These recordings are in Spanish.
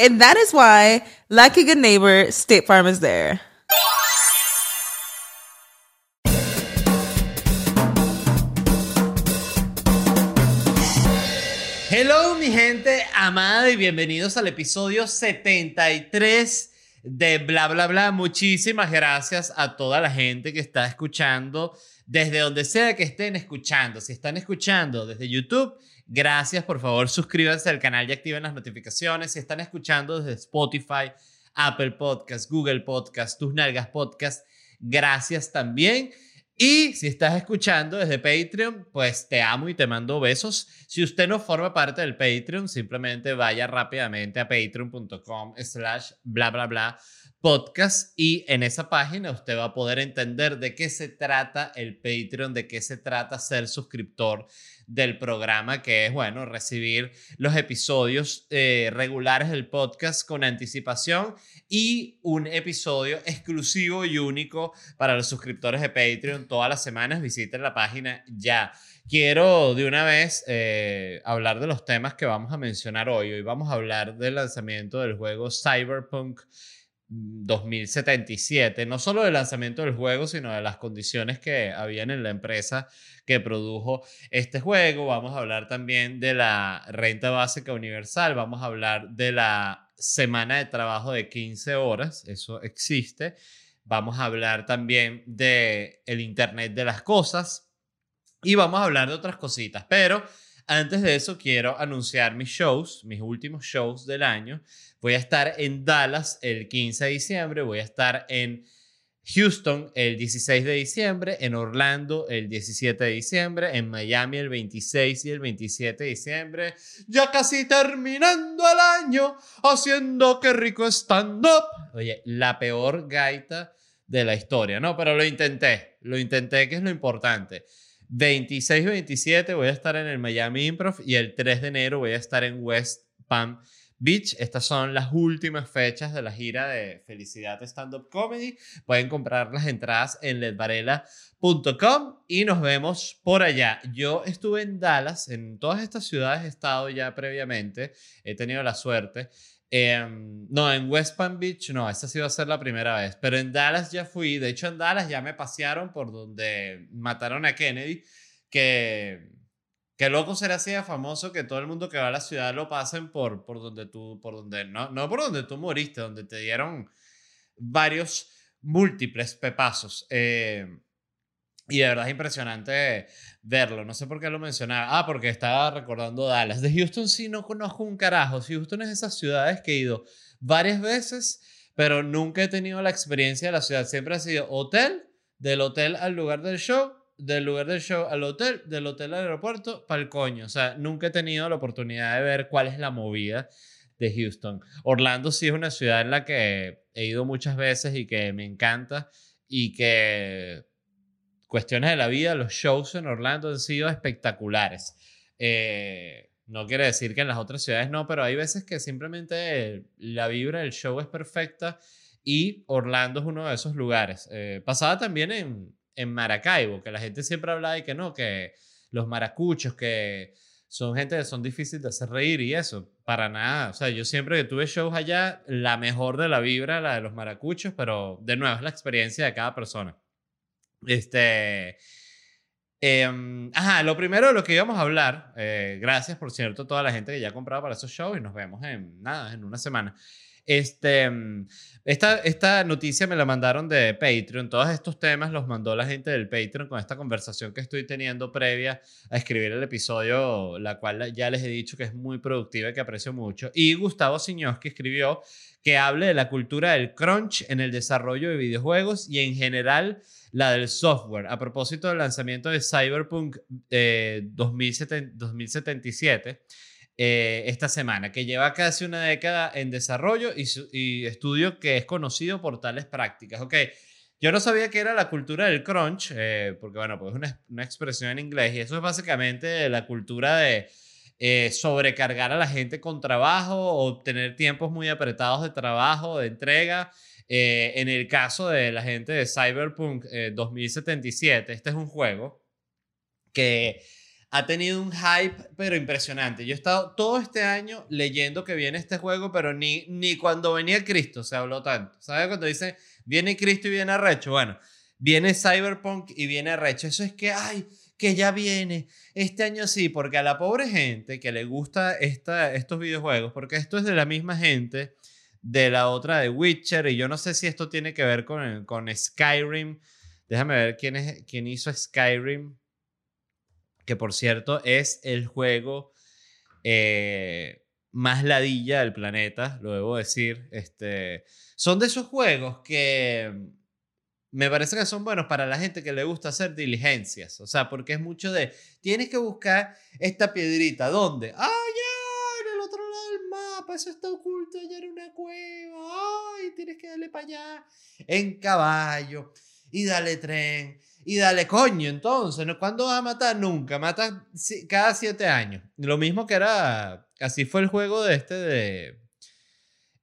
And that is why, like a good neighbor, State Farm is there. Hello mi gente amada y bienvenidos al episodio 73 de Bla Bla Bla. Muchísimas gracias a toda la gente que está escuchando desde donde sea que estén escuchando. Si están escuchando desde YouTube, Gracias, por favor, suscríbanse al canal y activen las notificaciones. Si están escuchando desde Spotify, Apple Podcast, Google Podcast, Tus Nalgas Podcast, gracias también. Y si estás escuchando desde Patreon, pues te amo y te mando besos. Si usted no forma parte del Patreon, simplemente vaya rápidamente a patreon.com slash bla bla bla podcast y en esa página usted va a poder entender de qué se trata el Patreon, de qué se trata ser suscriptor del programa, que es, bueno, recibir los episodios eh, regulares del podcast con anticipación y un episodio exclusivo y único para los suscriptores de Patreon todas las semanas. Visiten la página ya. Quiero de una vez eh, hablar de los temas que vamos a mencionar hoy. Hoy vamos a hablar del lanzamiento del juego Cyberpunk 2077, no solo del lanzamiento del juego, sino de las condiciones que habían en la empresa que produjo este juego. Vamos a hablar también de la renta básica universal, vamos a hablar de la semana de trabajo de 15 horas, eso existe. Vamos a hablar también de el Internet de las cosas y vamos a hablar de otras cositas, pero antes de eso quiero anunciar mis shows, mis últimos shows del año. Voy a estar en Dallas el 15 de diciembre, voy a estar en Houston el 16 de diciembre, en Orlando el 17 de diciembre, en Miami el 26 y el 27 de diciembre, ya casi terminando el año, haciendo que rico stand-up. Oye, la peor gaita de la historia, ¿no? Pero lo intenté, lo intenté, que es lo importante. 26 y 27 voy a estar en el Miami Improv y el 3 de enero voy a estar en West Palm Beach. Estas son las últimas fechas de la gira de Felicidad Stand Up Comedy. Pueden comprar las entradas en ledvarela.com y nos vemos por allá. Yo estuve en Dallas, en todas estas ciudades he estado ya previamente, he tenido la suerte. Em, no, en West Palm Beach no, esta sí va a ser la primera vez, pero en Dallas ya fui, de hecho en Dallas ya me pasearon por donde mataron a Kennedy, que Qué loco será así de famoso que todo el mundo que va a la ciudad lo pasen por, por donde tú, por donde, no, no por donde tú moriste, donde te dieron varios múltiples pepazos. Eh, y de verdad es impresionante verlo. No sé por qué lo mencionaba. Ah, porque estaba recordando Dallas. De Houston sí no conozco un carajo. Houston es esas ciudades que he ido varias veces, pero nunca he tenido la experiencia de la ciudad. Siempre ha sido hotel, del hotel al lugar del show del lugar del show al hotel, del hotel al aeropuerto, para el coño. O sea, nunca he tenido la oportunidad de ver cuál es la movida de Houston. Orlando sí es una ciudad en la que he ido muchas veces y que me encanta y que cuestiones de la vida, los shows en Orlando han sido espectaculares. Eh, no quiere decir que en las otras ciudades no, pero hay veces que simplemente la vibra del show es perfecta y Orlando es uno de esos lugares. Eh, pasaba también en, en Maracaibo, que la gente siempre habla de que no, que los maracuchos, que son gente que son difíciles de hacer reír y eso, para nada. O sea, yo siempre que tuve shows allá, la mejor de la vibra, la de los maracuchos, pero de nuevo es la experiencia de cada persona. Este. Em, ajá, lo primero lo que íbamos a hablar, eh, gracias por cierto a toda la gente que ya ha comprado para esos shows y nos vemos en nada, en una semana. Este, mm, esta, esta noticia me la mandaron de Patreon. Todos estos temas los mandó la gente del Patreon con esta conversación que estoy teniendo previa a escribir el episodio, la cual ya les he dicho que es muy productiva y que aprecio mucho. Y Gustavo que escribió que hable de la cultura del crunch en el desarrollo de videojuegos y en general la del software. A propósito del lanzamiento de Cyberpunk 2077 eh, eh, esta semana, que lleva casi una década en desarrollo y, estudio que es conocido por tales prácticas. Ok, yo no sabía que era la cultura del crunch, eh, porque bueno, pues es una, una, expresión en inglés y eso es básicamente la cultura de eh, sobrecargar a la gente con trabajo o tener tiempos muy apretados de trabajo, de entrega. en el caso de la gente de Cyberpunk 2077, este es un juego que ha tenido un hype, pero impresionante. Yo he estado todo este año leyendo que viene este juego, pero ni, ni cuando venía Cristo se habló tanto. ¿Sabes cuando dice viene Cristo y viene Arrecho? Bueno, viene Cyberpunk y viene Arrecho. Eso es que, ay, que ya viene. Este año sí, porque a la pobre gente que le gusta esta, estos videojuegos, porque esto es de la misma gente de la otra de Witcher, y yo no sé si esto tiene que ver con, con Skyrim. Déjame ver quién, es, quién hizo Skyrim que por cierto es el juego eh, más ladilla del planeta, lo debo decir. Este, son de esos juegos que me parece que son buenos para la gente que le gusta hacer diligencias, o sea, porque es mucho de, tienes que buscar esta piedrita, ¿dónde? ¡Ah! En el otro lado del mapa, eso está oculto allá en una cueva, ¡ay! Tienes que darle para allá, en caballo, y dale tren, y dale coño, entonces, ¿no? ¿cuándo vas a matar? Nunca, mata cada siete años. Lo mismo que era, así fue el juego de este de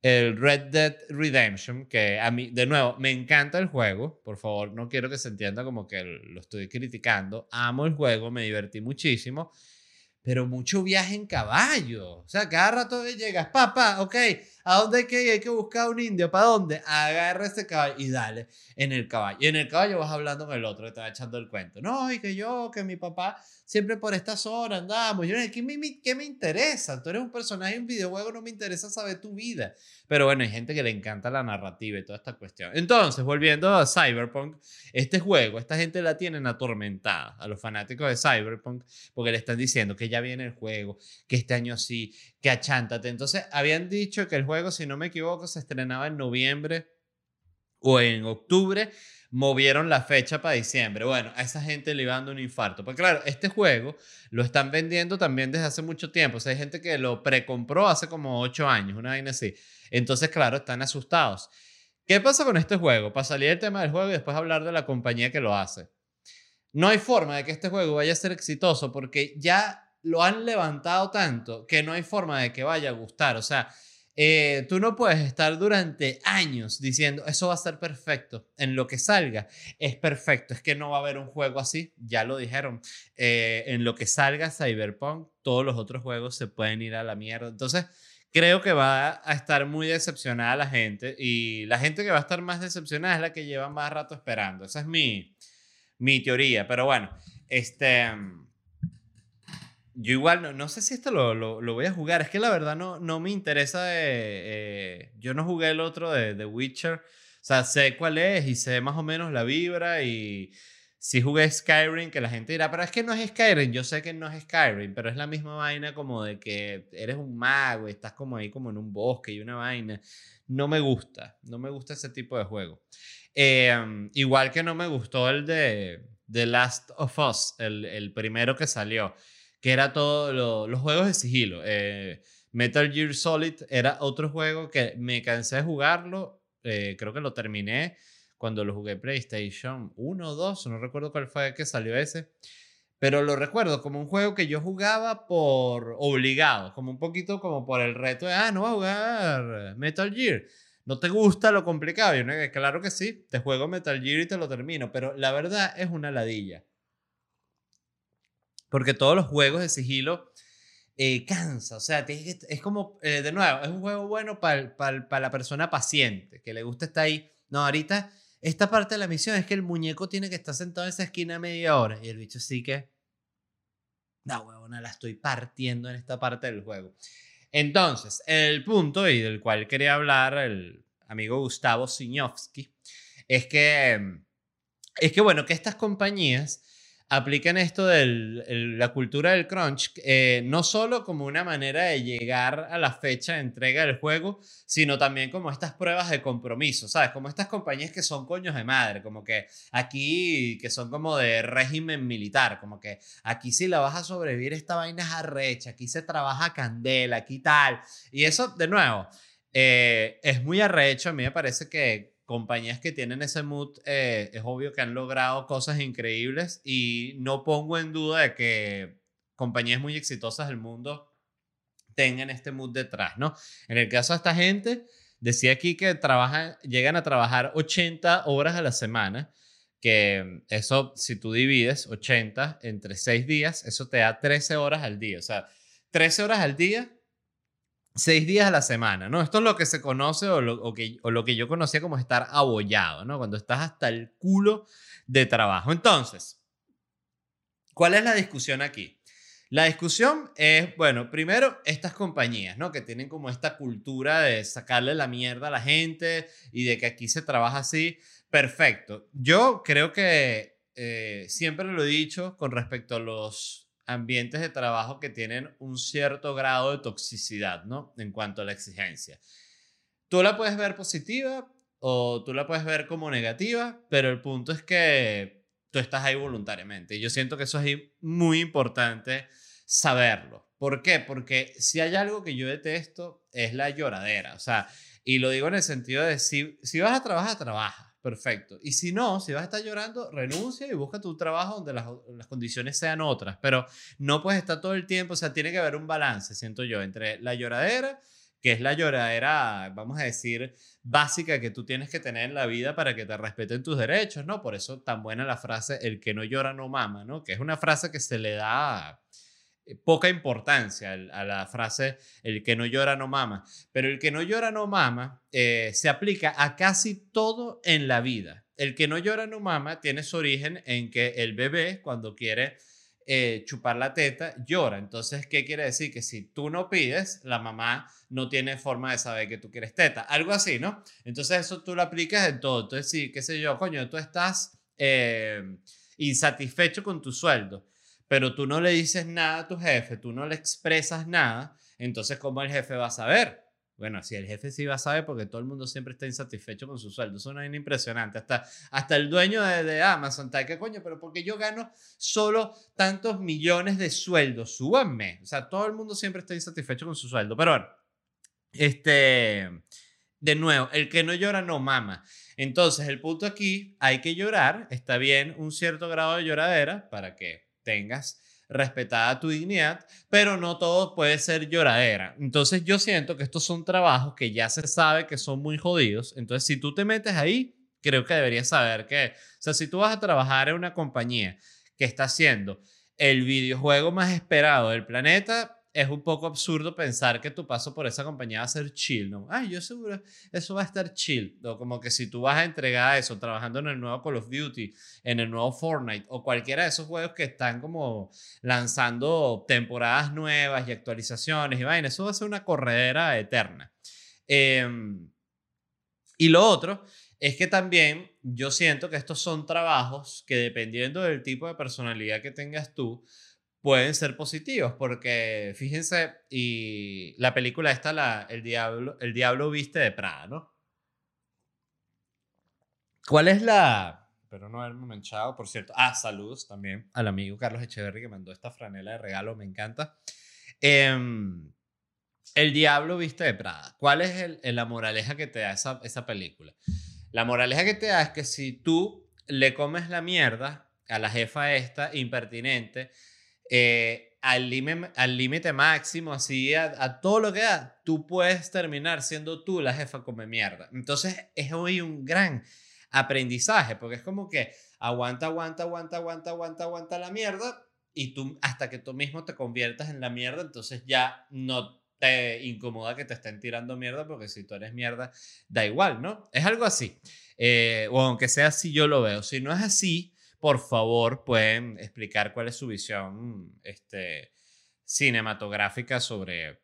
el Red Dead Redemption, que a mí, de nuevo, me encanta el juego, por favor, no quiero que se entienda como que lo estoy criticando, amo el juego, me divertí muchísimo, pero mucho viaje en caballo, o sea, cada rato llegas, papá, ok, ¿A dónde hay que ir? Hay que buscar un indio. ¿Para dónde? Agarra ese caballo y dale en el caballo. Y en el caballo vas hablando con el otro te va echando el cuento. No, y que yo, que mi papá, siempre por esta zona andamos. Yo, ¿qué me, ¿qué me interesa? Tú eres un personaje en videojuego, no me interesa saber tu vida. Pero bueno, hay gente que le encanta la narrativa y toda esta cuestión. Entonces, volviendo a Cyberpunk, este juego, esta gente la tienen atormentada a los fanáticos de Cyberpunk porque le están diciendo que ya viene el juego, que este año sí, que achántate. Entonces, habían dicho que el juego, si no me equivoco, se estrenaba en noviembre o en octubre. Movieron la fecha para diciembre. Bueno, a esa gente le iba dando un infarto. Porque claro, este juego lo están vendiendo también desde hace mucho tiempo. O sea, hay gente que lo precompró hace como ocho años, una vaina así. Entonces, claro, están asustados. ¿Qué pasa con este juego? Para salir el tema del juego y después hablar de la compañía que lo hace. No hay forma de que este juego vaya a ser exitoso porque ya lo han levantado tanto que no hay forma de que vaya a gustar. O sea, eh, tú no puedes estar durante años diciendo, eso va a ser perfecto. En lo que salga, es perfecto. Es que no va a haber un juego así. Ya lo dijeron. Eh, en lo que salga Cyberpunk, todos los otros juegos se pueden ir a la mierda. Entonces, creo que va a estar muy decepcionada la gente. Y la gente que va a estar más decepcionada es la que lleva más rato esperando. Esa es mi, mi teoría. Pero bueno, este yo igual, no, no sé si esto lo, lo, voy a jugar. Es que la verdad no, no me interesa. Eh, yo no jugué el otro de The Witcher. O sea, sé cuál es y sé más o menos la vibra. Y si jugué Skyrim, que la gente dirá, pero es que no es Skyrim. Yo sé que no es Skyrim, pero es la misma vaina como de que eres un mago y estás como ahí como en un bosque y una vaina. No me gusta. No me gusta ese tipo de juego. Em, igual que no me gustó el de The Last of Us, el, el primero que salió que era todo los juegos de sigilo. Eh, Metal Gear Solid era otro juego que me cansé de jugarlo, eh, creo que lo terminé cuando lo jugué PlayStation 1 o 2, no recuerdo cuál fue que salió ese, pero lo recuerdo como un juego que yo jugaba por obligado, como un poquito como por el reto de, ah, no voy a jugar Metal Gear. ¿No te gusta lo complicado? Yo, claro que sí, te juego Metal Gear y te lo termino, pero la verdad es una ladilla. Porque todos los juegos de sigilo eh, cansa. O sea, es como, eh, de nuevo, es un juego bueno para la persona paciente, que le gusta estar ahí. No, ahorita, esta parte de la misión es que el muñeco tiene que estar sentado en esa esquina media hora y el bicho sí que... No, huevona, la estoy partiendo en esta parte del juego. Entonces, el punto y del cual quería hablar el amigo Gustavo Siñovsky es que, es que, bueno, que estas compañías apliquen esto de la cultura del crunch, eh, no solo como una manera de llegar a la fecha de entrega del juego, sino también como estas pruebas de compromiso, ¿sabes? Como estas compañías que son coños de madre, como que aquí, que son como de régimen militar, como que aquí si la vas a sobrevivir esta vaina es arrecha, aquí se trabaja candela, aquí tal. Y eso, de nuevo, eh, es muy arrecho, a mí me parece que compañías que tienen ese mood, eh, es obvio que han logrado cosas increíbles y no pongo en duda de que compañías muy exitosas del mundo tengan este mood detrás, ¿no? En el caso de esta gente, decía aquí que trabajan, llegan a trabajar 80 horas a la semana, que eso, si tú divides 80 entre 6 días, eso te da 13 horas al día, o sea, 13 horas al día seis días a la semana, ¿no? Esto es lo que se conoce o lo, que, o lo que yo conocía como estar abollado, ¿no? Cuando estás hasta el culo de trabajo. Entonces, ¿cuál es la discusión aquí? La discusión es, bueno, primero, estas compañías, ¿no? Que tienen como esta cultura de sacarle la mierda a la gente y de que aquí se trabaja así. Perfecto. Yo creo que eh, siempre lo he dicho con respecto a los ambientes de trabajo que tienen un cierto grado de toxicidad, ¿no? En cuanto a la exigencia. Tú la puedes ver positiva o tú la puedes ver como negativa, pero el punto es que tú estás ahí voluntariamente. Y yo siento que eso es muy importante saberlo. ¿Por qué? Porque si hay algo que yo detesto es la lloradera. O sea, y lo digo en el sentido de si, si vas a trabajar, trabaja perfecto. Y si no, si vas a estar llorando, renuncia y busca tu trabajo donde las, las, condiciones sean otras. Pero no puedes estar todo el tiempo, o sea, tiene que haber un balance, siento yo, entre la lloradera, que es la lloradera, vamos a decir, básica que tú tienes que tener en la vida para que te respeten tus derechos, ¿no? Por eso tan buena la frase, el que no llora no mama, ¿no? Que es una frase que se le da eh, poca importancia a la frase el que no llora no mama, pero el que no llora no mama eh, se aplica a casi todo en la vida. El que no llora no mama tiene su origen en que el bebé cuando quiere eh, chupar la teta llora. Entonces, ¿qué quiere decir? Que si tú no pides, la mamá no tiene forma de saber que tú quieres teta. Algo así, ¿no? Entonces eso tú lo aplicas en todo. Entonces, sí, qué sé yo, coño, tú estás insatisfecho con tu sueldo pero tú no le dices nada a tu jefe, tú no le expresas nada, entonces ¿cómo el jefe va a saber? Bueno, si el jefe sí va a saber porque todo el mundo siempre está insatisfecho con su sueldo. Eso no es impresionante. Hasta, hasta el dueño de, de Amazon está, ¿qué coño? Pero porque yo gano solo tantos millones de sueldos, súbanme. O sea, todo el mundo siempre está insatisfecho con su sueldo. Pero bueno, este, de nuevo, el que no llora no mama. Entonces, el punto aquí, hay que llorar. Está bien un cierto grado de lloradera para que tengas respetada tu dignidad, pero no todo puede ser lloradera. Entonces yo siento que estos son trabajos que ya se sabe que son muy jodidos. Entonces si tú te metes ahí, creo que deberías saber que, o sea, si tú vas a trabajar en una compañía que está haciendo el videojuego más esperado del planeta, es un poco absurdo pensar que tu paso por esa compañía va a ser chill, ¿no? Ay, yo seguro eso va a estar chill. O como que si tú vas a entregar eso trabajando en el nuevo Call of Duty, en el nuevo Fortnite o cualquiera de esos juegos que están como lanzando temporadas nuevas y actualizaciones y vaina, eso va a ser una corredera eterna. Em, y lo otro es que también yo siento que estos son trabajos que dependiendo del tipo de personalidad que tengas tú, pueden ser positivos, porque fíjense, y la película esta, la, el, diablo, el Diablo Viste de Prada, ¿no? ¿Cuál es la... Pero no haberme manchado, por cierto. Ah, saludos también al amigo Carlos Echeverry que mandó esta franela de regalo, me encanta. Em, el Diablo Viste de Prada. ¿Cuál es el, la moraleja que te da esa, esa película? La moraleja que te da es que si tú le comes la mierda a la jefa esta impertinente, eh, al límite máximo, así a, todo lo que da, tú puedes terminar siendo tú la jefa come mierda. Entonces es hoy un gran aprendizaje, porque es como que aguanta, aguanta, aguanta, aguanta, aguanta, aguanta la mierda y tú hasta que tú mismo te conviertas en la mierda, entonces ya no te incomoda que te estén tirando mierda porque si tú eres mierda, da igual, ¿no? Es algo así. Eh, o aunque sea así, yo lo veo. Si no es así, por favor, pueden explicar cuál es su visión este, cinematográfica sobre,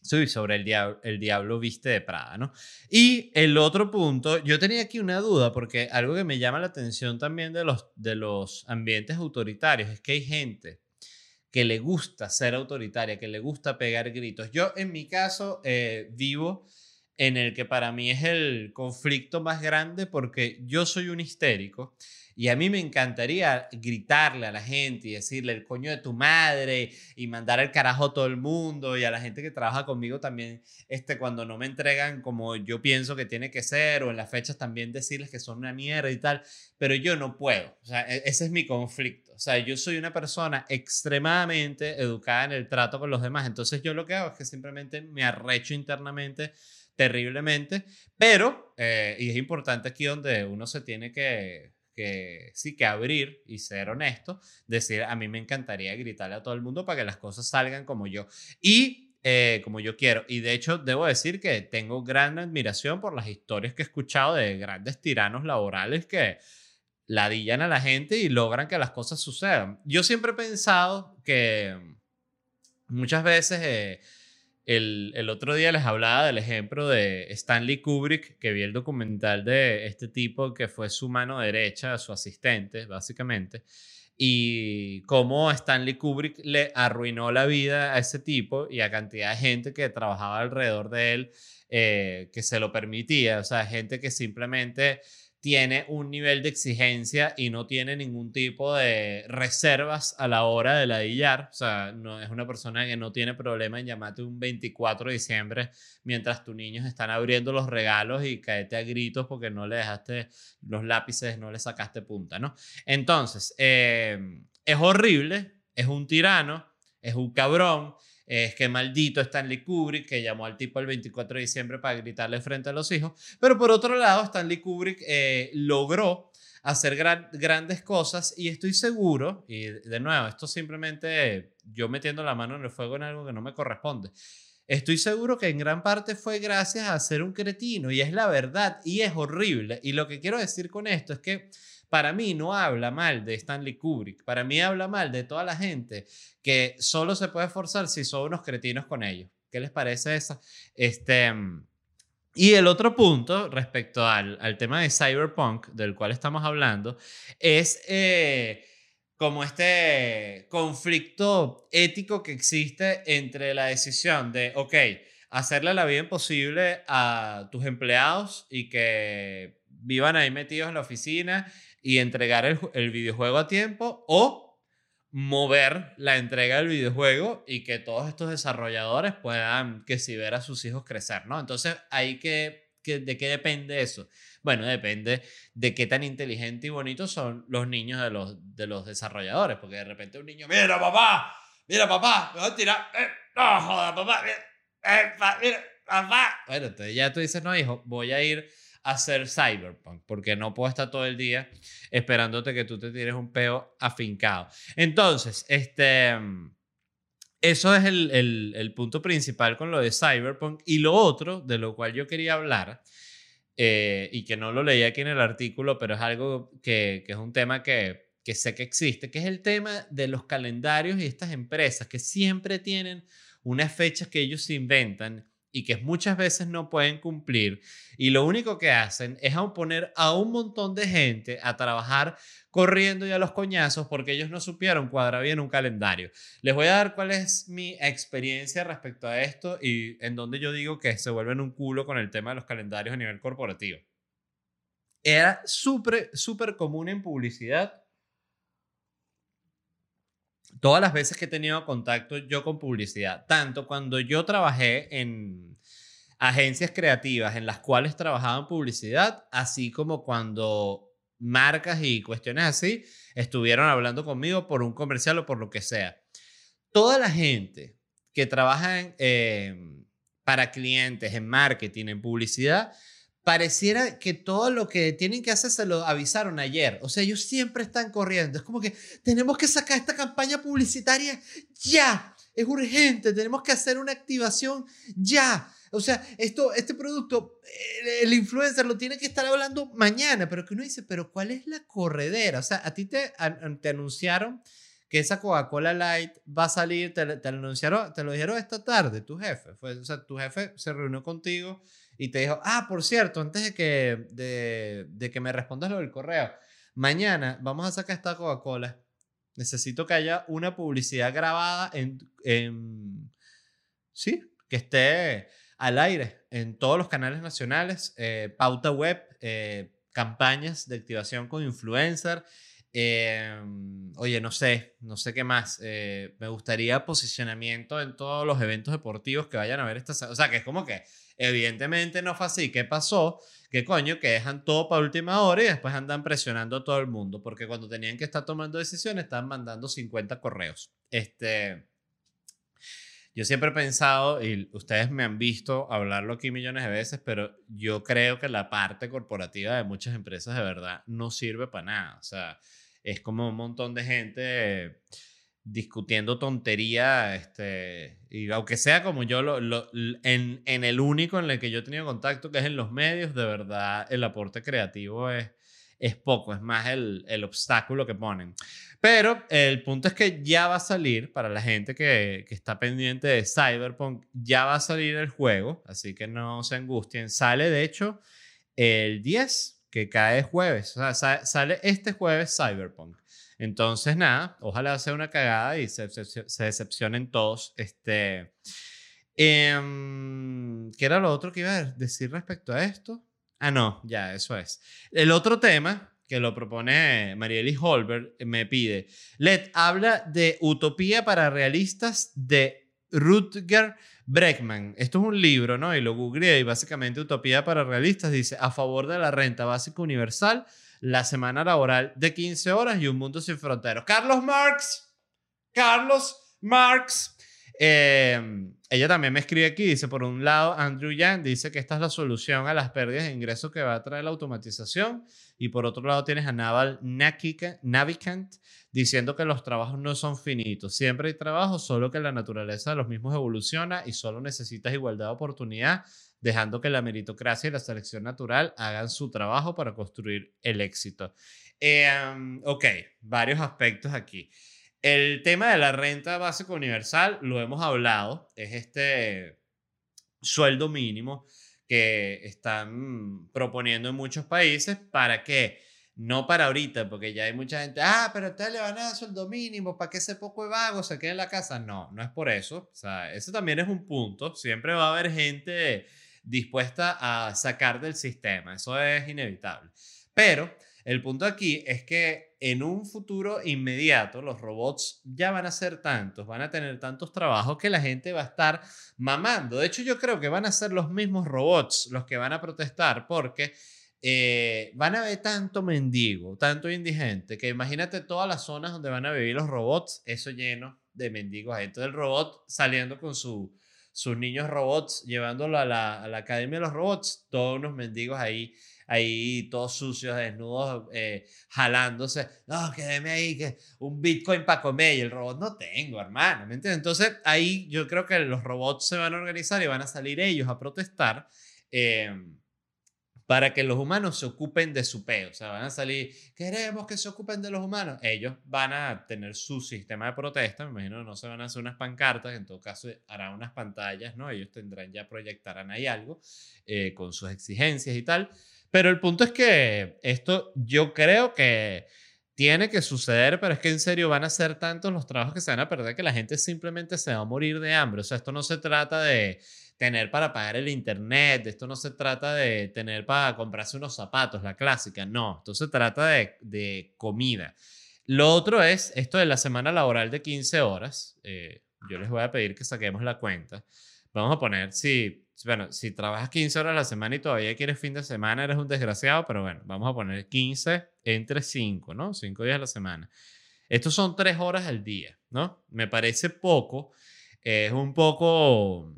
sobre el, diablo, el diablo viste de Prada, ¿no? Y el otro punto, yo tenía aquí una duda, porque algo que me llama la atención también de los, de los ambientes autoritarios es que hay gente que le gusta ser autoritaria, que le gusta pegar gritos. Yo, en mi caso, eh, vivo en el que para mí es el conflicto más grande porque yo soy un histérico y a mí me encantaría gritarle a la gente y decirle el coño de tu madre y mandar el carajo a todo el mundo y a la gente que trabaja conmigo también, este, cuando no me entregan como yo pienso que tiene que ser o en las fechas también decirles que son una mierda y tal, pero yo no puedo. O sea, e-, ese es mi conflicto. O sea, yo soy una persona extremadamente educada en el trato con los demás. Entonces yo lo que hago es que simplemente me arrecho internamente terriblemente, pero, eh, y es importante aquí donde uno se tiene que, que sí que abrir y ser honesto, decir, a mí me encantaría gritarle a todo el mundo para que las cosas salgan como yo. Y eh, como yo quiero. Y de hecho, debo decir que tengo gran admiración por las historias que he escuchado de grandes tiranos laborales que ladillan a la gente y logran que las cosas sucedan. Yo siempre he pensado que muchas veces eh, el, otro día les hablaba del ejemplo de Stanley Kubrick, que vi el documental de este tipo que fue su mano derecha, su asistente, básicamente, y cómo Stanley Kubrick le arruinó la vida a ese tipo y a cantidad de gente que trabajaba alrededor de él eh, que se lo permitía, o sea, gente que simplemente tiene un nivel de exigencia y no tiene ningún tipo de reservas a la hora de ladillar. O sea, no, es una persona que no tiene problema en llamarte un 24 de diciembre mientras tus niños están abriendo los regalos y caete a gritos porque no le dejaste los lápices, no le sacaste punta, ¿no? Entonces, eh, es horrible, es un tirano, es un cabrón, es que maldito Stanley Kubrick, que llamó al tipo el 24 de diciembre para gritarle frente a los hijos. Pero por otro lado, Stanley Kubrick eh, logró hacer grandes cosas y estoy seguro, y de nuevo, esto simplemente yo metiendo la mano en el fuego en algo que no me corresponde. Estoy seguro que en gran parte fue gracias a ser un cretino y es la verdad y es horrible. Y lo que quiero decir con esto es que para mí no habla mal de Stanley Kubrick, para mí habla mal de toda la gente que solo se puede esforzar si son unos cretinos con ellos. ¿Qué les parece esa? Este, y el otro punto respecto al, al tema de cyberpunk, del cual estamos hablando, es eh, como este conflicto ético que existe entre la decisión de, ok, hacerle la vida imposible a tus empleados y que vivan ahí metidos en la oficina y entregar el, videojuego a tiempo o mover la entrega del videojuego y que todos estos desarrolladores puedan que si ver a sus hijos crecer, ¿no? Entonces, ahí que, ¿de qué depende eso? Bueno, depende de qué tan inteligente y bonito son los niños de los, de los desarrolladores, porque de repente un niño, mira papá, mira papá, me voy a tirar, eh, no joda papá, mira, eh, mira papá. Bueno, entonces ya tú dices, no hijo, voy a ir hacer cyberpunk, porque no puedo estar todo el día esperándote que tú te tires un peo afincado. Entonces, este, eso es el, el, punto principal con lo de cyberpunk. Y lo otro, de lo cual yo quería hablar, eh, y que no lo leí aquí en el artículo, pero es algo que, que es un tema que, que sé que existe, que es el tema de los calendarios y estas empresas que siempre tienen unas fechas que ellos inventan y que muchas veces no pueden cumplir y lo único que hacen es poner a un montón de gente a trabajar corriendo y a los coñazos porque ellos no supieron cuadrar bien un calendario. Les voy a dar cuál es mi experiencia respecto a esto y en donde yo digo que se vuelven un culo con el tema de los calendarios a nivel corporativo. Era súper, súper común en publicidad todas las veces que he tenido contacto yo con publicidad, tanto cuando yo trabajé en agencias creativas en las cuales trabajaba en publicidad, así como cuando marcas y cuestiones así estuvieron hablando conmigo por un comercial o por lo que sea. Toda la gente que trabaja em, para clientes en marketing, en publicidad, pareciera que todo lo que tienen que hacer se lo avisaron ayer. O sea, ellos siempre están corriendo. Es como que tenemos que sacar esta campaña publicitaria ya. Es urgente, tenemos que hacer una activación ya. O sea, esto, este producto, el, influencer lo tiene que estar hablando mañana, pero que uno dice, pero ¿cuál es la corredera? O sea, a ti te, te anunciaron que esa Coca-Cola Light va a salir, te, te, lo anunciaron, te lo dijeron esta tarde, tu jefe. Fue, o sea, tu jefe se reunió contigo y te dijo, ah, por cierto, antes de que, de, de que me respondas lo del correo, mañana vamos a sacar esta Coca-Cola. Necesito que haya una publicidad grabada en, en, sí, que esté al aire en todos los canales nacionales, eh, pauta web, eh, campañas de activación con influencer. Eh, oye, no sé, no sé qué más. me gustaría posicionamiento en todos los eventos deportivos que vayan a ver esta. O sea, que es como que Evidentemente no fue así. ¿Qué pasó? Que coño, que dejan todo para última hora y después andan presionando a todo el mundo, porque cuando tenían que estar tomando decisiones estaban mandando 50 correos. Este, yo siempre he pensado, y ustedes me han visto hablarlo aquí millones de veces, pero yo creo que la parte corporativa de muchas empresas de verdad no sirve para nada. O sea, es como un montón de gente discutiendo tontería, este, aunque sea como yo, lo, lo, en, en, el único en el que yo he tenido contacto, que es en los medios, de verdad el aporte creativo es, es poco, es más el, el obstáculo que ponen. Pero el punto es que ya va a salir, para la gente que, que, está pendiente de Cyberpunk, ya va a salir el juego, así que no se angustien. Sale, de hecho, el 10, que cae jueves, o sea, sale este jueves Cyberpunk. Entonces, nada, ojalá sea una cagada y se, se, decepcionen todos. Este, eh, ¿Qué era lo otro que iba a decir respecto a esto? Ah, no, ya, eso es. El otro tema que lo propone Marieli Holberg me pide, Let habla de Utopía para Realistas de Rutger Breckman. Esto es un libro, ¿no? Y lo googleé y básicamente Utopía para Realistas dice, a favor de la renta básica universal, la semana laboral de 15 horas y un mundo sin fronteras. Carlos Marx, Carlos Marx. Eh, ella también me escribe aquí, dice, por un lado, Andrew Yang dice que esta es la solución a las pérdidas de ingresos que va a traer la automatización. Y por otro lado tienes a Naval Navicant diciendo que los trabajos no son finitos. Siempre hay trabajo, solo que la naturaleza de los mismos evoluciona y solo necesitas igualdad de oportunidad dejando que la meritocracia y la selección natural hagan su trabajo para construir el éxito. Em, ok, varios aspectos aquí. El tema de la renta básica universal lo hemos hablado, es este sueldo mínimo que están proponiendo en muchos países para que, no para ahorita, porque ya hay mucha gente, ah, pero ustedes le van a dar sueldo mínimo para que ese poco de vago se quede en la casa. No, no es por eso. O sea, ese también es un punto. Siempre va a haber gente dispuesta a sacar del sistema. Eso es inevitable. Pero el punto aquí es que en un futuro inmediato los robots ya van a ser tantos, van a tener tantos trabajos que la gente va a estar mamando. De hecho, yo creo que van a ser los mismos robots los que van a protestar porque eh, van a ver tanto mendigo, tanto indigente, que imagínate todas las zonas donde van a vivir los robots, eso lleno de mendigos. Entonces el robot saliendo con su sus niños robots, llevándolo a la, a la Academia de los Robots, todos unos mendigos ahí, ahí todos sucios, desnudos, eh, jalándose. No, quédeme ahí, que un Bitcoin para comer y el robot no tengo, hermano, ¿me entiendes? Entonces ahí yo creo que los robots se van a organizar y van a salir ellos a protestar. Eh, para que los humanos se ocupen de su peo. O sea, van a salir, queremos que se ocupen de los humanos. Ellos van a tener su sistema de protesta, me imagino no se van a hacer unas pancartas, en todo caso harán unas pantallas, ¿no? Ellos tendrán ya, proyectarán ahí algo eh, con sus exigencias y tal. Pero el punto es que esto yo creo que tiene que suceder, pero es que en serio van a ser tantos los trabajos que se van a perder que la gente simplemente se va a morir de hambre. O sea, esto no se trata de tener para pagar el internet, esto no se trata de tener para comprarse unos zapatos, la clásica, no, esto se trata de, de comida. Lo otro es esto de la semana laboral de 15 horas. Eh, yo les voy a pedir que saquemos la cuenta. Vamos a poner, si, bueno, si trabajas 15 horas a la semana y todavía quieres fin de semana, eres un desgraciado, pero bueno, vamos a poner 15 entre 5, ¿no? 5 días a la semana. Estos son 3 horas al día, ¿no? Me parece poco. Es un poco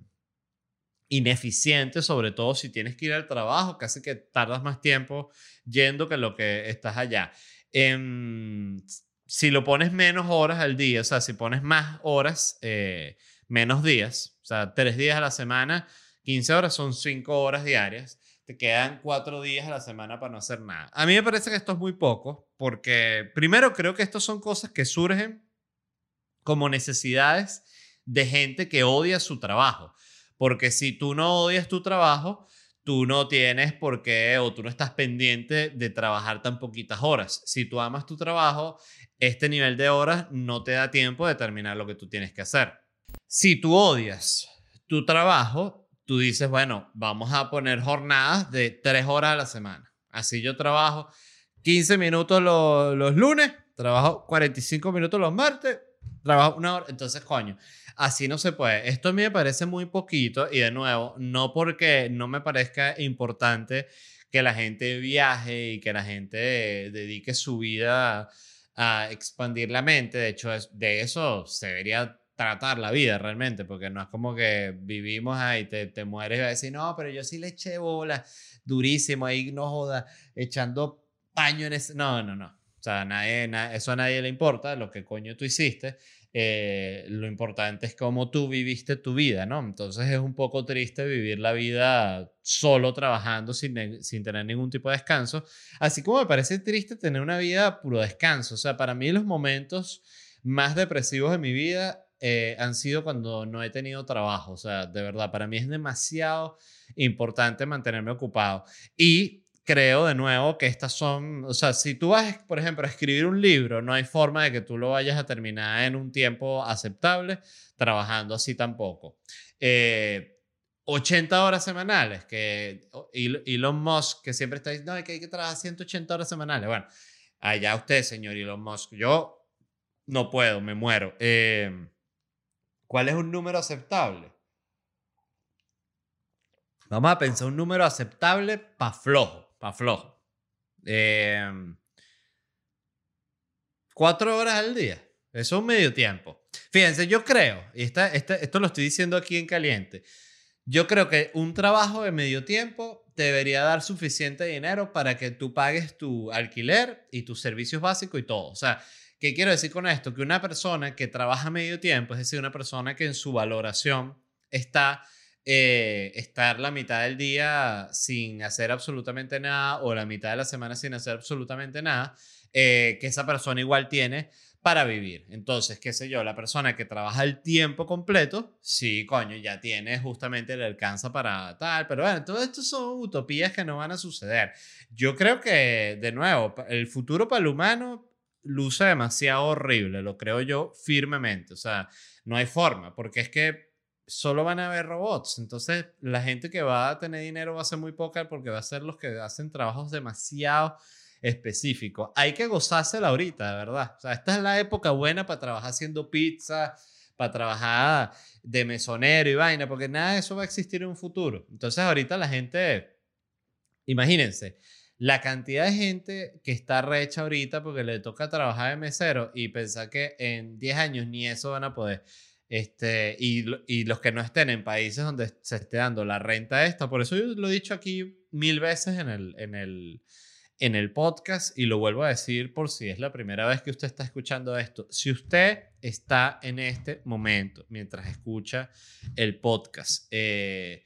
ineficiente, sobre todo si tienes que ir al trabajo, casi que tardas más tiempo yendo que lo que estás allá. Em, si lo pones menos horas al día, o sea, si pones más horas, eh, menos días, o sea, tres días a la semana, 15 horas son 5 horas diarias, te quedan 4 días a la semana para no hacer nada. A mí me parece que esto es muy poco, porque primero creo que estas son cosas que surgen como necesidades de gente que odia su trabajo. Porque si tú no odias tu trabajo, tú no tienes por qué o tú no estás pendiente de trabajar tan poquitas horas. Si tú amas tu trabajo, este nivel de horas no te da tiempo de terminar lo que tú tienes que hacer. Si tú odias tu trabajo, tú dices, bueno, vamos a poner jornadas de tres horas a la semana. Así yo trabajo 15 minutos los, lunes, trabajo 45 minutos los martes, trabajo una hora. Entonces, coño, Así no se puede. Esto a mí me parece muy poquito y de nuevo, no porque no me parezca importante que la gente viaje y que la gente dedique su vida a expandir la mente. De hecho, de eso se debería tratar la vida realmente, porque no es como que vivimos ahí, te, te mueres y vas a decir, no, pero yo sí le eché bola durísimo ahí, no joda, echando paño en ese... No, no, no. O sea, nadie, eso a nadie le importa, lo que coño tú hiciste. Eh, lo importante es cómo tú viviste tu vida, ¿no? Entonces es un poco triste vivir la vida solo trabajando sin, sin tener ningún tipo de descanso, así como me parece triste tener una vida puro descanso. O sea, para mí los momentos más depresivos de mi vida eh, han sido cuando no he tenido trabajo. O sea, de verdad, para mí es demasiado importante mantenerme ocupado. Y creo de nuevo que estas son, o sea, si tú vas, por ejemplo, a escribir un libro, no hay forma de que tú lo vayas a terminar en un tiempo aceptable trabajando así tampoco. 80 eh, horas semanales, que Elon Musk, que siempre está diciendo que hay que trabajar 180 horas semanales. Bueno, allá usted, señor Elon Musk, yo no puedo, me muero. Eh, ¿Cuál es un número aceptable? Vamos a pensar un número aceptable para flojo para flojo. Em, cuatro horas al día. Eso es un medio tiempo. Fíjense, yo creo, y esta, esto lo estoy diciendo aquí en caliente, yo creo que un trabajo de medio tiempo debería dar suficiente dinero para que tú pagues tu alquiler y tus servicios básicos y todo. O sea, ¿qué quiero decir con esto? Que una persona que trabaja medio tiempo, es decir, una persona que en su valoración está eh, estar la mitad del día sin hacer absolutamente nada o la mitad de la semana sin hacer absolutamente nada, eh, que esa persona igual tiene para vivir. Entonces, qué sé yo, la persona que trabaja el tiempo completo, sí, coño, ya tiene justamente le alcanza para tal, pero bueno, todo esto son utopías que no van a suceder. Yo creo que, de nuevo, el futuro para el humano luce demasiado horrible, lo creo yo firmemente, o sea, no hay forma, porque es que solo van a haber robots. Entonces, la gente que va a tener dinero va a ser muy poca porque va a ser los que hacen trabajos demasiado específicos. Hay que gozársela ahorita, de verdad. O sea, esta es la época buena para trabajar haciendo pizza, para trabajar de mesonero y vaina, porque nada de eso va a existir en un futuro. Entonces, ahorita la gente, imagínense, la cantidad de gente que está recha ahorita porque le toca trabajar de mesero y pensar que en 10 años ni eso van a poder. Este, y, y, los que no estén en países donde se esté dando la renta esta. Por eso yo lo he dicho aquí mil veces en el, en el, en el podcast y lo vuelvo a decir por si es la primera vez que usted está escuchando esto. Si usted está en este momento, mientras escucha el podcast, eh,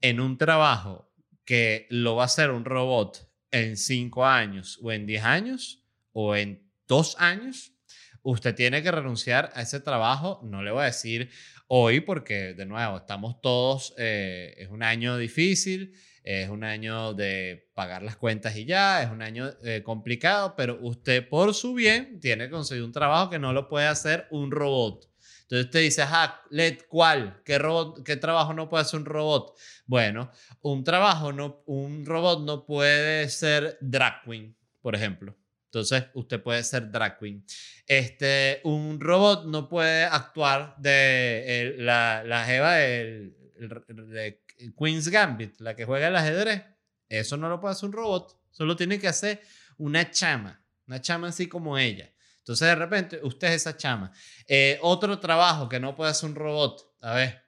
en un trabajo que lo va a hacer un robot en cinco años o en diez años o en dos años, usted tiene que renunciar a ese trabajo. No le voy a decir hoy porque, de nuevo, estamos todos, eh, es un año difícil, es un año de pagar las cuentas y ya, es un año eh, complicado, pero usted por su bien tiene que conseguir un trabajo que no lo puede hacer un robot. Entonces usted dice, ah, LED, ¿cuál? ¿Qué, robot, ¿Qué trabajo no puede hacer un robot? Bueno, un trabajo, no, un robot no puede ser drag queen, por ejemplo. Entonces, usted puede ser drag queen. Este, un robot no puede actuar de la, la jeva de, Queen's Gambit, la que juega el ajedrez. Eso no lo puede hacer un robot. Solo tiene que hacer una chama. Una chama así como ella. Entonces, de repente, usted es esa chama. Eh, otro trabajo que no puede hacer un robot. A ver.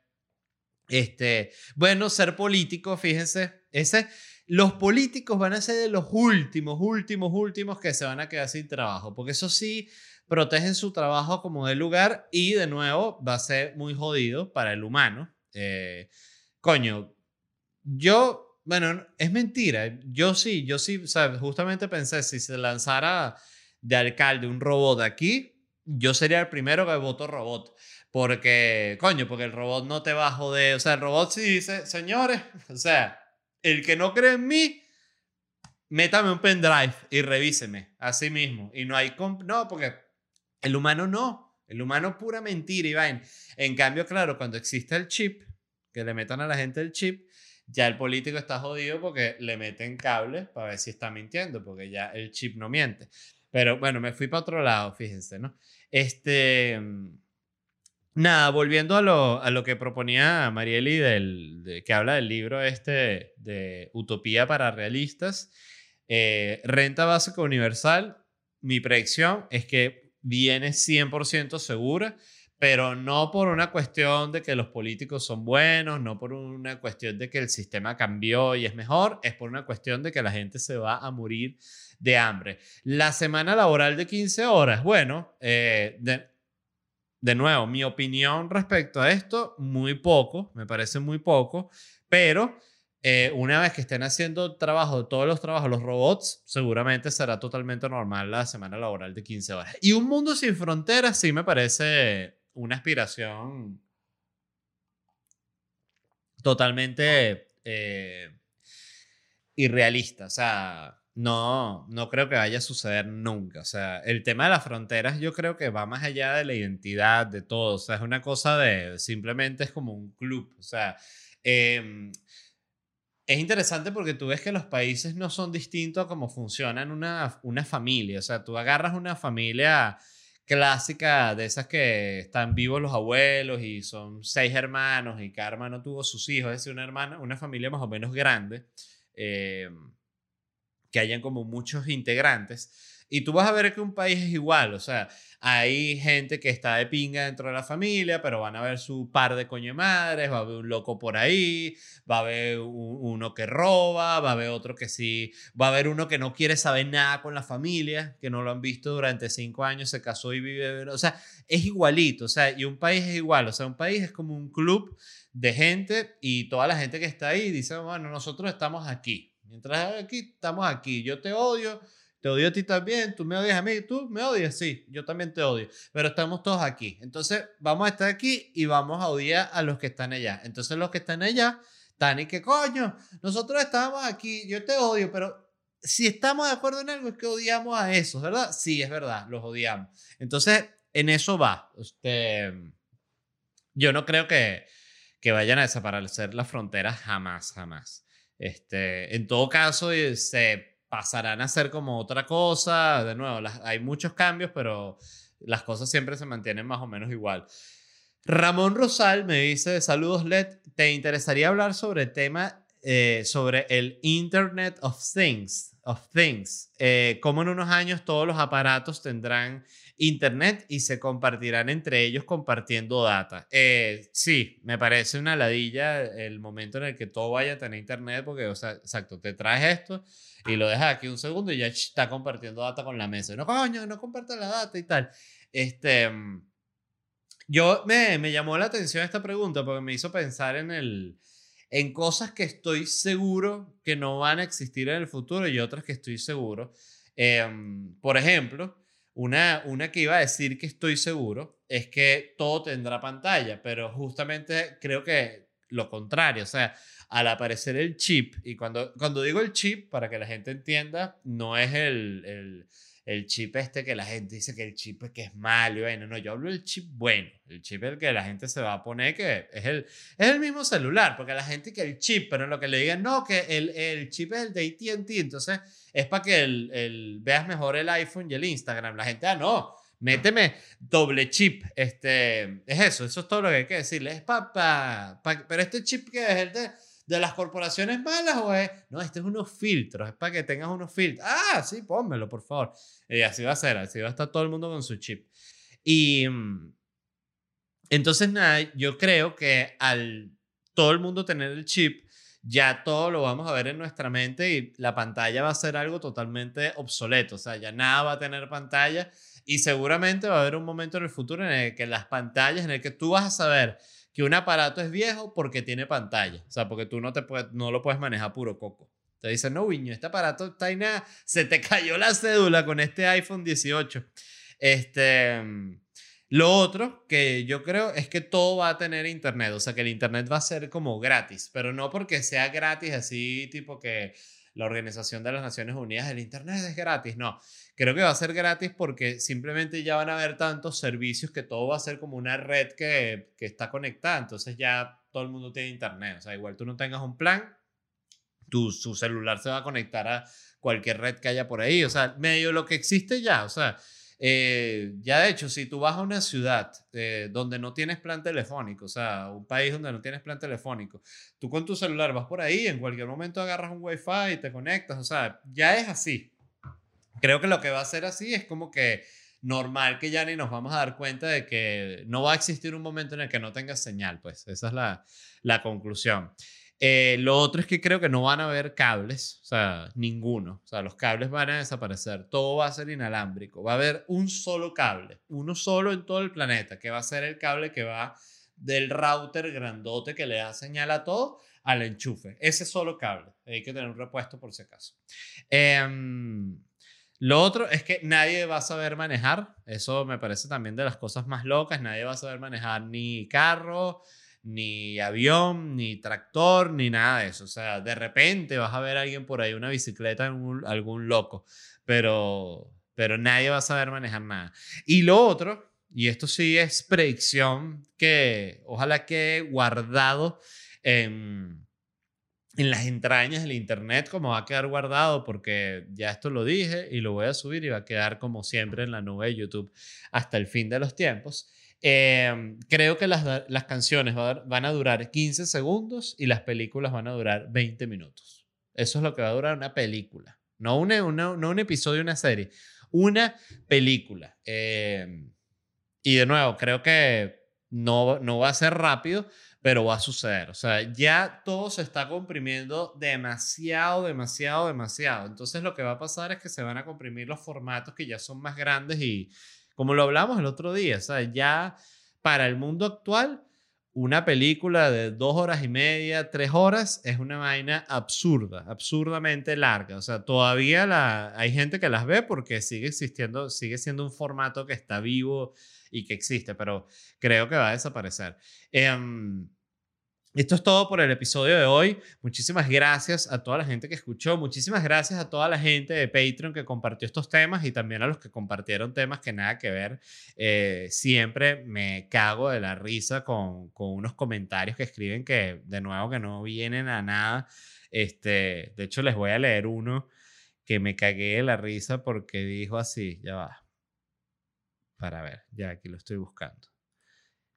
Este, bueno, ser político, fíjense, ese, los políticos van a ser de los últimos, últimos, últimos que se van a quedar sin trabajo, porque eso sí, protegen su trabajo como de lugar y de nuevo va a ser muy jodido para el humano. Eh, coño, yo, bueno, es mentira, yo sí, yo sí, o justamente pensé, si se lanzara de alcalde un robot aquí, yo sería el primero que voto robot. Porque, coño, porque el robot no te va a joder. O sea, el robot sí dice, señores, o sea, el que no cree en mí, métame un pendrive y revíseme. Así mismo. Y no hay... No, porque el humano no. El humano pura mentira, Iván. En cambio, claro, cuando existe el chip, que le metan a la gente el chip, ya el político está jodido porque le meten cables para ver si está mintiendo, porque ya el chip no miente. Pero bueno, me fui para otro lado, fíjense, ¿no? Este... Nada, volviendo a lo, a lo que proponía Marieli, del, que habla del libro este de Utopía para Realistas, eh, renta básica universal, mi predicción es que viene 100% segura, pero no por una cuestión de que los políticos son buenos, no por una cuestión de que el sistema cambió y es mejor, es por una cuestión de que la gente se va a morir de hambre. La semana laboral de 15 horas, bueno, eh, de nuevo, mi opinión respecto a esto, muy poco, me parece muy poco, pero eh, una vez que estén haciendo trabajo, todos los trabajos, los robots, seguramente será totalmente normal la semana laboral de 15 horas. Y un mundo sin fronteras sí me parece una aspiración totalmente eh, irrealista. O sea, no, no creo que vaya a suceder nunca. O sea, el tema de las fronteras yo creo que va más allá de la identidad, de todo. O sea, es una cosa de, simplemente es como un club. O sea, em, es interesante porque tú ves que los países no son distintos a cómo funcionan una, una familia. O sea, tú agarras una familia clásica de esas que están vivos los abuelos y son seis hermanos y cada hermano tuvo sus hijos, es decir, una, hermana, una familia más o menos grande. Eh, que hayan como muchos integrantes. Y tú vas a ver que un país es igual, o sea, hay gente que está de pinga dentro de la familia, pero van a ver su par de coño va a haber un loco por ahí, va a haber uno que roba, va a haber otro que sí, va a haber uno que no quiere saber nada con la familia, que no lo han visto durante cinco años, se casó y vive, o sea, es igualito, o sea, y un país es igual, o sea, un país es como un club de gente y toda la gente que está ahí dice, bueno, nosotros estamos aquí, Mientras aquí, estamos aquí. Yo te odio, te odio a ti también, tú me odias a mí, tú me odias, sí, yo también te odio, pero estamos todos aquí. Entonces, vamos a estar aquí y vamos a odiar a los que están allá. Entonces, los que están allá, están y que coño, nosotros estamos aquí, yo te odio, pero si estamos de acuerdo en algo es que odiamos a esos, ¿verdad? Sí, es verdad, los odiamos. Entonces, en eso va. Este, yo no creo que, que vayan a desaparecer las fronteras jamás, jamás. Este, en todo caso, se pasarán a ser como otra cosa. De nuevo, hay muchos cambios, pero las cosas siempre se mantienen más o menos igual. Ramón Rosal me dice, saludos Led, ¿te interesaría hablar sobre el tema, eh, sobre el Internet of Things? Of Things. Eh, cómo en unos años todos los aparatos tendrán Internet y se compartirán entre ellos compartiendo data. Eh, sí, me parece una ladilla el momento en el que todo vaya a tener Internet, porque, o sea, exacto, te traes esto y lo dejas aquí un segundo y ya está compartiendo data con la mesa. No, coño, no comparta la data y tal. Este, mm, yo me, me llamó la atención esta pregunta porque me hizo pensar en el en cosas que estoy seguro que no van a existir en el futuro y otras que estoy seguro. Em, por ejemplo, una, una que iba a decir que estoy seguro es que todo tendrá pantalla, pero justamente creo que lo contrario, o sea, al aparecer el chip, y cuando, cuando digo el chip, para que la gente entienda, no es el, el el chip este que la gente dice que el chip es que es malo. Bueno, no, yo hablo del chip bueno. El chip el que la gente se va a poner que es el, es el mismo celular, porque la gente que el chip, pero lo que le digan, no, que el, el chip es el de ATT, entonces es para que el, el, veas mejor el iPhone y el Instagram. La gente, ah, no, méteme doble chip. Este, es eso, eso es todo lo que hay que decirle. Es para, pa, pero este chip que es el de de las corporaciones malas o es, no, este es unos filtros, es para que tengas unos filtros. Ah, sí, pónmelo, por favor. Y así va a ser, así va a estar todo el mundo con su chip. Y mm, entonces, nada, yo creo que al todo el mundo tener el chip, ya todo lo vamos a ver en nuestra mente y la pantalla va a ser algo totalmente obsoleto, o sea, ya nada va a tener pantalla y seguramente va a haber un momento en el futuro en el que las pantallas, en el que tú vas a saber que un aparato es viejo porque tiene pantalla, o sea, porque tú no, te puedes, no lo puedes manejar puro coco. Te dicen, no, Viño, este aparato está nada, se te cayó la cédula con este iPhone 18. Este, lo otro que yo creo es que todo va a tener internet, o sea, que el internet va a ser como gratis, pero no porque sea gratis así, tipo que la Organización de las Naciones Unidas, el internet es gratis, no. Creo que va a ser gratis porque simplemente ya van a haber tantos servicios que todo va a ser como una red que, que está conectada, entonces ya todo el mundo tiene internet, o sea, igual tú no tengas un plan, tu, su celular se va a conectar a cualquier red que haya por ahí. O sea, medio lo que existe ya. O sea, eh, ya de hecho, si tú vas a una ciudad eh, donde no tienes plan telefónico, o sea, un país donde no tienes plan telefónico, tú con tu celular vas por ahí, en cualquier momento agarras un wifi y te conectas. O sea, ya es así. Creo que lo que va a ser así es como que normal que ya ni nos vamos a dar cuenta de que no va a existir un momento en el que no tengas señal, pues esa es la, la conclusión. Eh, lo otro es que creo que no van a haber cables, o sea, ninguno. O sea, los cables van a desaparecer. Todo va a ser inalámbrico. Va a haber un solo cable, uno solo en todo el planeta, que va a ser el cable que va del router grandote que le da señal a todo al enchufe. Ese solo cable. Hay que tener un repuesto por si acaso. Em, lo otro es que nadie va a saber manejar. Eso me parece también de las cosas más locas. Nadie va a saber manejar ni carro, ni avión, ni tractor, ni nada de eso. O sea, de repente vas a ver a alguien por ahí, una bicicleta en algún loco, pero, pero nadie va a saber manejar nada. Y lo otro, y esto sí es predicción que ojalá quede guardado en, en las entrañas del Internet, como va a quedar guardado, porque ya esto lo dije y lo voy a subir y va a quedar como siempre en la nube de YouTube hasta el fin de los tiempos Em, creo que las, las canciones van a durar 15 segundos y las películas van a durar 20 minutos. Eso es lo que va a durar una película. No, una, no un episodio, una serie. Una película. Em, y de nuevo, creo que no, no va a ser rápido, pero va a suceder. O sea, ya todo se está comprimiendo demasiado, demasiado, demasiado. Entonces lo que va a pasar es que se van a comprimir los formatos que ya son más grandes y, como lo hablamos el otro día, o sea, ya para el mundo actual, una película de dos horas y media, tres horas, es una vaina absurda, absurdamente larga. O sea, todavía hay gente que las ve porque sigue existiendo, sigue siendo un formato que está vivo y que existe, pero creo que va a desaparecer. Em, esto es todo por el episodio de hoy. Muchísimas gracias a toda la gente que escuchó. Muchísimas gracias a toda la gente de Patreon que compartió estos temas y también a los que compartieron temas que nada que ver. Eh, siempre me cago de la risa con, con, unos comentarios que escriben que, de nuevo, que no vienen a nada. Este, de hecho, les voy a leer uno que me cagué de la risa porque dijo así, ya va. Para ver, ya aquí lo estoy buscando.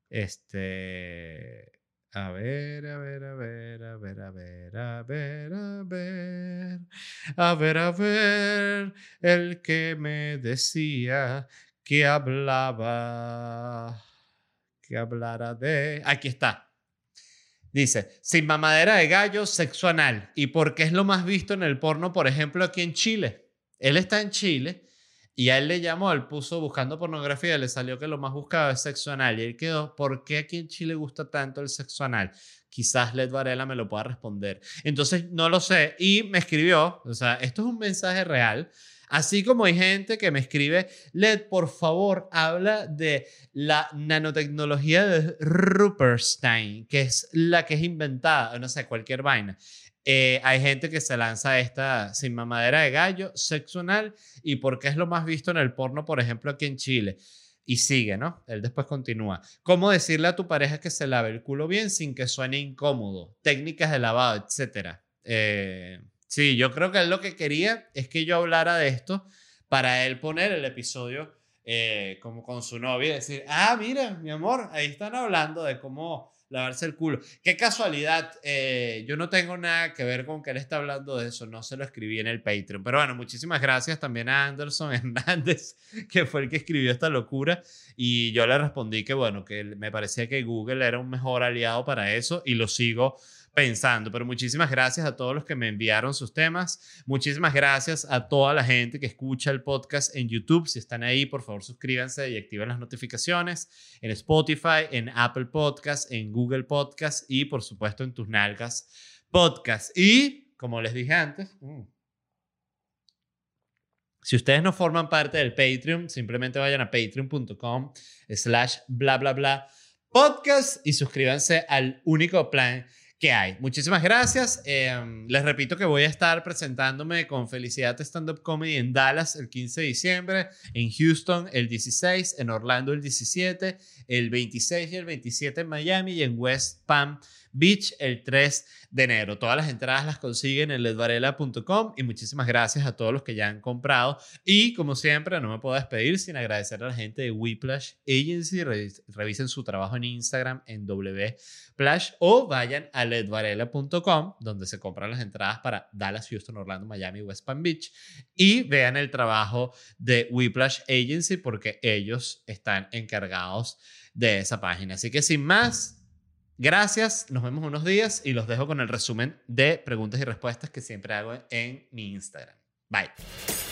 Este a ver, a ver, a ver, a ver, a ver, a ver, a ver, a ver, a ver, el que me decía que hablaba, que hablara de... Aquí está. Dice, sin mamadera de gallo, sexo anal. ¿Y por qué es lo más visto en el porno, por ejemplo, aquí en Chile? Él está en Chile y a él le llamó, él puso buscando pornografía, le salió que lo más buscado es sexo anal. Y él quedó, ¿por qué aquí en Chile gusta tanto el sexo anal? Quizás Led Varela me lo pueda responder. Entonces, no lo sé. Y me escribió, o sea, esto es un mensaje real. Así como hay gente que me escribe, Led, por favor, habla de la nanotecnología de Ruperstein, que es la que es inventada, no sé, cualquier vaina. Eh, hay gente que se lanza esta sin mamadera de gallo, sexo anal, y porque es lo más visto en el porno, por ejemplo, aquí en Chile. Y sigue, ¿no? Él después continúa. ¿Cómo decirle a tu pareja que se lave el culo bien sin que suene incómodo? Técnicas de lavado, etcétera. Eh, sí, yo creo que él lo que quería es que yo hablara de esto para él poner el episodio eh, como con su novia y decir, ah, mira, mi amor, ahí están hablando de cómo lavarse el culo. Qué casualidad, eh, yo no tengo nada que ver con que él está hablando de eso, no se lo escribí en el Patreon. Pero bueno, muchísimas gracias también a Anderson Hernández, que fue el que escribió esta locura. Y yo le respondí que bueno, que me parecía que Google era un mejor aliado para eso y lo sigo pensando. Pero muchísimas gracias a todos los que me enviaron sus temas. Muchísimas gracias a toda la gente que escucha el podcast en YouTube. Si están ahí, por favor, suscríbanse y activen las notificaciones en Spotify, en Apple Podcast, en Google Podcast y, por supuesto, en tus nalgas podcast. Y, como les dije antes, mm, si ustedes no forman parte del Patreon, simplemente vayan a patreon.com slash bla bla bla podcast y suscríbanse al único plan que hay. Muchísimas gracias. Em, les repito que voy a estar presentándome con Felicidad Stand Up Comedy en Dallas el 15 de diciembre, en Houston el 16, en Orlando el 17, el 26 y el 27 en Miami y en West Palm Beach el 3 de enero. Todas las entradas las consiguen en ledvarela.com y muchísimas gracias a todos los que ya han comprado. Y como siempre, no me puedo despedir sin agradecer a la gente de Whiplash Agency. Revisen su trabajo en Instagram en Wplash o vayan a ledvarela.com donde se compran las entradas para Dallas, Houston, Orlando, Miami, West Palm Beach y vean el trabajo de Whiplash Agency porque ellos están encargados de esa página. Así que sin más, Gracias, nos vemos unos días y los dejo con el resumen de preguntas y respuestas que siempre hago en mi Instagram. Bye.